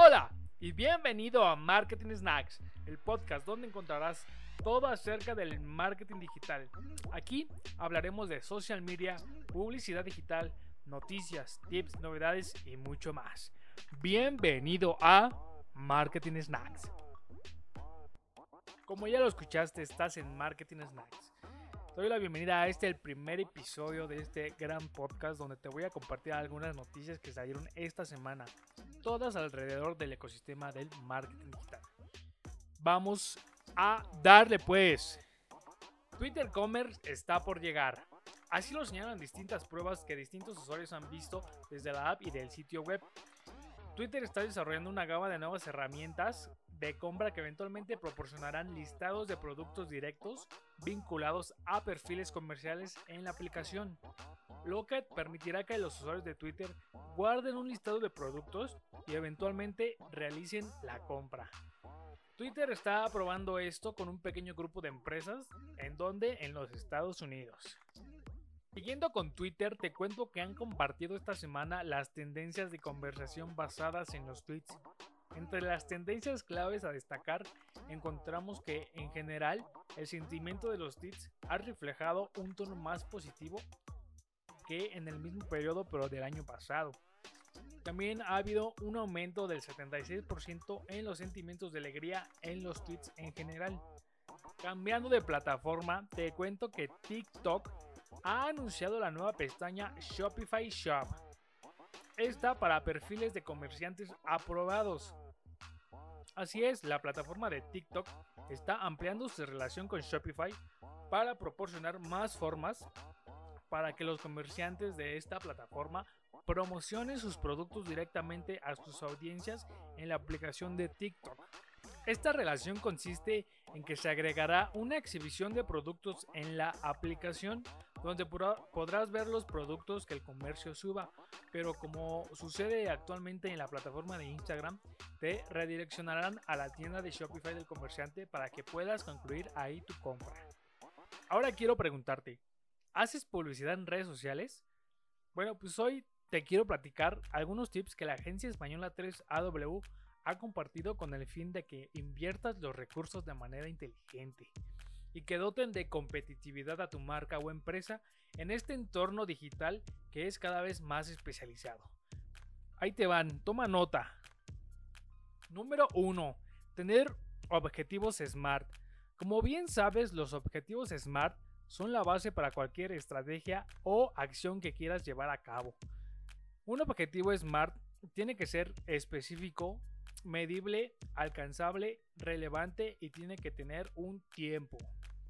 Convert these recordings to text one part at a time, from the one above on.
Hola y bienvenido a Marketing Snacks, el podcast donde encontrarás todo acerca del marketing digital. Aquí hablaremos de social media, publicidad digital, noticias, tips, novedades y mucho más. Bienvenido a Marketing Snacks. Como ya lo escuchaste, estás en Marketing Snacks doy la bienvenida a este, el primer episodio de este gran podcast donde te voy a compartir algunas noticias que salieron esta semana, todas alrededor del ecosistema del marketing digital. Vamos a darle pues. Twitter Commerce está por llegar. Así lo señalan distintas pruebas que distintos usuarios han visto desde la app y del sitio web. Twitter está desarrollando una gama de nuevas herramientas de compra que eventualmente proporcionarán listados de productos directos vinculados a perfiles comerciales en la aplicación, lo que permitirá que los usuarios de Twitter guarden un listado de productos y eventualmente realicen la compra. Twitter está probando esto con un pequeño grupo de empresas en donde en los Estados Unidos. Siguiendo con Twitter, te cuento que han compartido esta semana las tendencias de conversación basadas en los tweets entre las tendencias claves a destacar, encontramos que, en general, el sentimiento de los tweets ha reflejado un tono más positivo que en el mismo periodo pero del año pasado. También ha habido un aumento del 76% en los sentimientos de alegría en los tweets en general. Cambiando de plataforma, te cuento que TikTok ha anunciado la nueva pestaña Shopify Shop. Esta para perfiles de comerciantes aprobados. Así es, la plataforma de TikTok está ampliando su relación con Shopify para proporcionar más formas para que los comerciantes de esta plataforma promocionen sus productos directamente a sus audiencias en la aplicación de TikTok. Esta relación consiste en que se agregará una exhibición de productos en la aplicación donde podrás ver los productos que el comercio suba, pero como sucede actualmente en la plataforma de Instagram, te redireccionarán a la tienda de Shopify del comerciante para que puedas concluir ahí tu compra. Ahora quiero preguntarte, ¿haces publicidad en redes sociales? Bueno, pues hoy te quiero platicar algunos tips que la agencia española 3AW ha compartido con el fin de que inviertas los recursos de manera inteligente y que doten de competitividad a tu marca o empresa en este entorno digital que es cada vez más especializado. Ahí te van, toma nota. Número 1. Tener objetivos SMART. Como bien sabes, los objetivos SMART son la base para cualquier estrategia o acción que quieras llevar a cabo. Un objetivo SMART tiene que ser específico, medible, alcanzable, relevante y tiene que tener un tiempo.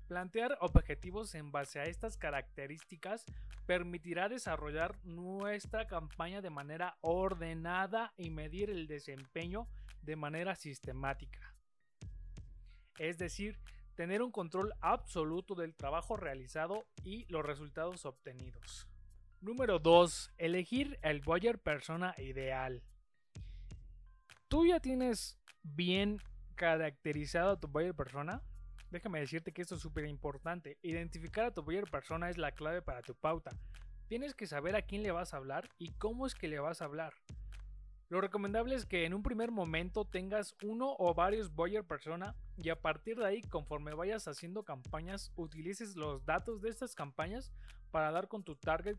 Plantear objetivos en base a estas características permitirá desarrollar nuestra campaña de manera ordenada y medir el desempeño de manera sistemática. Es decir, tener un control absoluto del trabajo realizado y los resultados obtenidos. Número 2. Elegir el buyer persona ideal tú ya tienes bien caracterizado a tu buyer persona, déjame decirte que esto es súper importante. Identificar a tu buyer persona es la clave para tu pauta. Tienes que saber a quién le vas a hablar y cómo es que le vas a hablar. Lo recomendable es que en un primer momento tengas uno o varios buyer persona y a partir de ahí, conforme vayas haciendo campañas, utilices los datos de estas campañas para dar con tu target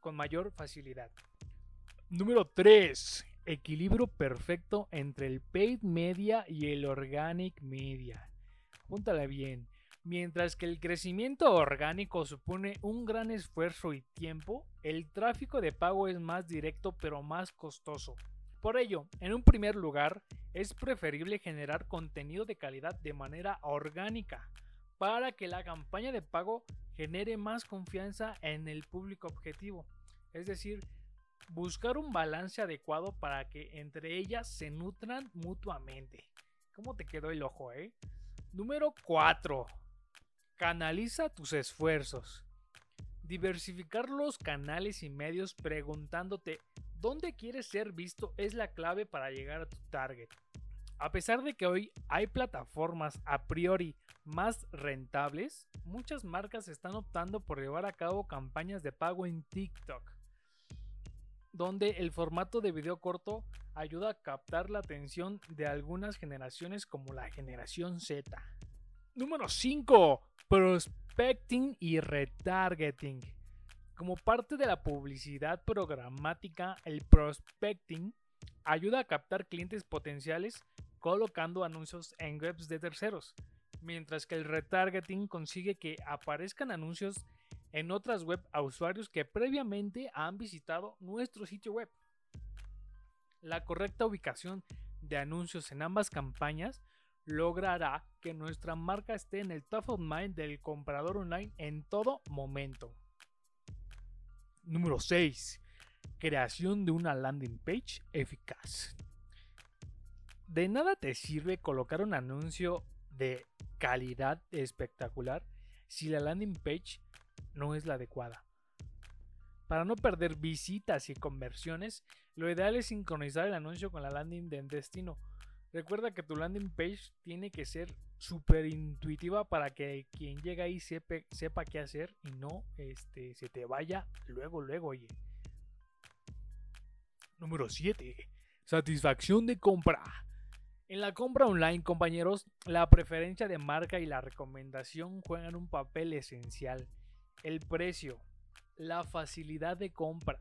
con mayor facilidad. Número 3 equilibrio perfecto entre el paid media y el organic media. Júntala bien. Mientras que el crecimiento orgánico supone un gran esfuerzo y tiempo, el tráfico de pago es más directo pero más costoso. Por ello, en un primer lugar, es preferible generar contenido de calidad de manera orgánica para que la campaña de pago genere más confianza en el público objetivo. Es decir, buscar un balance adecuado para que entre ellas se nutran mutuamente. ¿Cómo te quedó el ojo, eh? Número 4. Canaliza tus esfuerzos. Diversificar los canales y medios preguntándote dónde quieres ser visto es la clave para llegar a tu target. A pesar de que hoy hay plataformas a priori más rentables, muchas marcas están optando por llevar a cabo campañas de pago en TikTok donde el formato de video corto ayuda a captar la atención de algunas generaciones como la generación Z. Número 5. Prospecting y retargeting. Como parte de la publicidad programática, el prospecting ayuda a captar clientes potenciales colocando anuncios en webs de terceros, mientras que el retargeting consigue que aparezcan anuncios en otras web a usuarios que previamente han visitado nuestro sitio web. La correcta ubicación de anuncios en ambas campañas logrará que nuestra marca esté en el top of mind del comprador online en todo momento. Número 6. Creación de una landing page eficaz. De nada te sirve colocar un anuncio de calidad espectacular si la landing page no es la adecuada. Para no perder visitas y conversiones, lo ideal es sincronizar el anuncio con la landing de destino. Recuerda que tu landing page tiene que ser súper intuitiva para que quien llega ahí sepa, qué hacer y no este, se te vaya luego, luego, oye. Número 7. Satisfacción de compra. En la compra online, compañeros, la preferencia de marca y la recomendación juegan un papel esencial el precio, la facilidad de compra,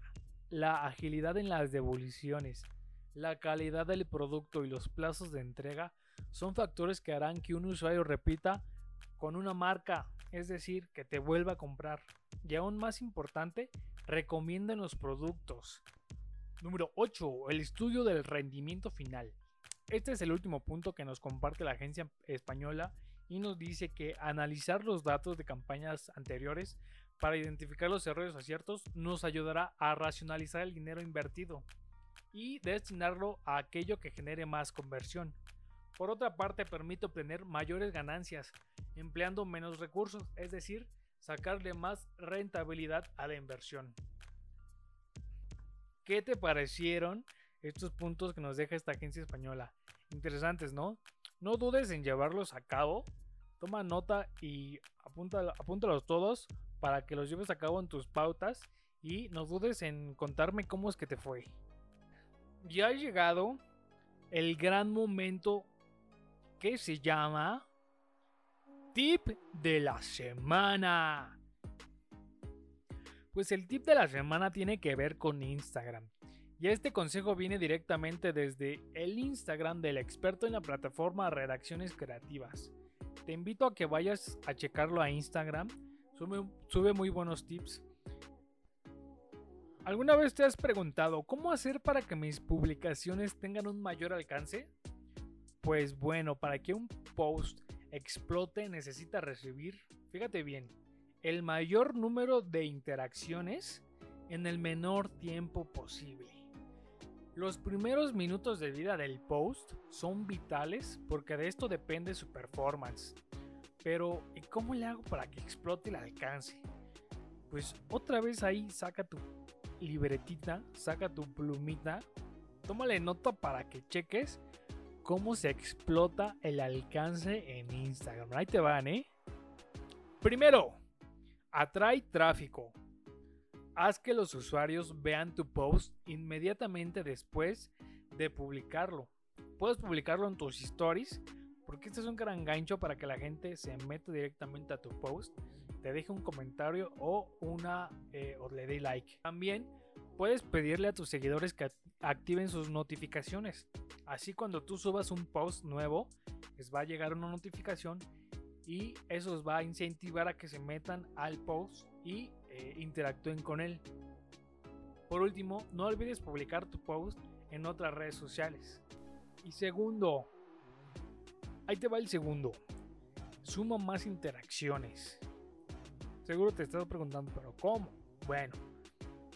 la agilidad en las devoluciones, la calidad del producto y los plazos de entrega son factores que harán que un usuario repita con una marca, es decir, que te vuelva a comprar. Y aún más importante, recomienden los productos. Número 8. El estudio del rendimiento final. Este es el último punto que nos comparte la agencia española y nos dice que analizar los datos de campañas anteriores para identificar los errores aciertos nos ayudará a racionalizar el dinero invertido y destinarlo a aquello que genere más conversión. Por otra parte, permite obtener mayores ganancias empleando menos recursos, es decir, sacarle más rentabilidad a la inversión. ¿Qué te parecieron estos puntos que nos deja esta agencia española? Interesantes, ¿no? No dudes en llevarlos a cabo. Toma nota y apúntalos todos para que los lleves a cabo en tus pautas y no dudes en contarme cómo es que te fue. Ya ha llegado el gran momento que se llama Tip de la semana. Pues el tip de la semana tiene que ver con Instagram. Y este consejo viene directamente desde el Instagram del experto en la plataforma Redacciones Creativas. Te invito a que vayas a checarlo a Instagram Sube, muy buenos tips. ¿Alguna vez te has preguntado cómo hacer para que mis publicaciones tengan un mayor alcance? Pues bueno, para que un post explote necesita recibir, fíjate bien, el mayor número de interacciones en el menor tiempo posible. Los primeros minutos de vida del post son vitales porque de esto depende su performance. Pero, ¿y cómo le hago para que explote el alcance? Pues otra vez ahí saca tu libretita, saca tu plumita, tómale nota para que cheques cómo se explota el alcance en Instagram. Ahí te van, ¿eh? Primero, atrae tráfico. Haz que los usuarios vean tu post inmediatamente después de publicarlo. Puedes publicarlo en tus stories porque este es un gran gancho para que la gente se meta directamente a tu post, te deje un comentario o una eh, o le dé like. También puedes pedirle a tus seguidores que activen sus notificaciones. Así cuando tú subas un post nuevo, les va a llegar una notificación y eso os va a incentivar a que se metan al post y eh, interactúen con él. Por último, no olvides publicar tu post en otras redes sociales. Y segundo, Ahí te va el segundo. Suma más interacciones. Seguro te estás preguntando, pero ¿cómo? Bueno,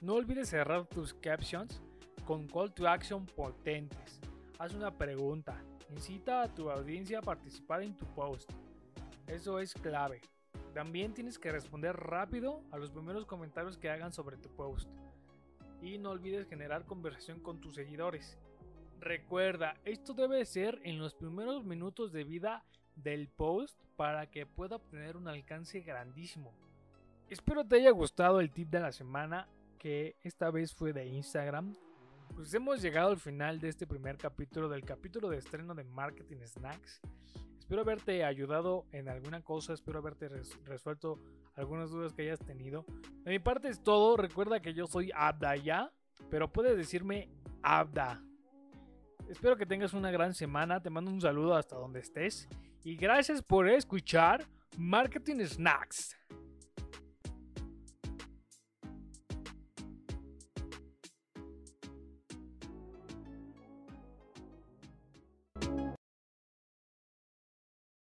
no olvides cerrar tus captions con call to action potentes. Haz una pregunta. Incita a tu audiencia a participar en tu post. Eso es clave. También tienes que responder rápido a los primeros comentarios que hagan sobre tu post. Y no olvides generar conversación con tus seguidores. Recuerda, esto debe ser en los primeros minutos de vida del post para que pueda obtener un alcance grandísimo. Espero te haya gustado el tip de la semana, que esta vez fue de Instagram. Pues hemos llegado al final de este primer capítulo, del capítulo de estreno de Marketing Snacks. Espero haberte ayudado en alguna cosa, espero haberte resuelto algunas dudas que hayas tenido. De mi parte es todo, recuerda que yo soy Abda ya, pero puedes decirme Abda. Espero que tengas una gran semana, te mando un saludo hasta donde estés y gracias por escuchar Marketing Snacks.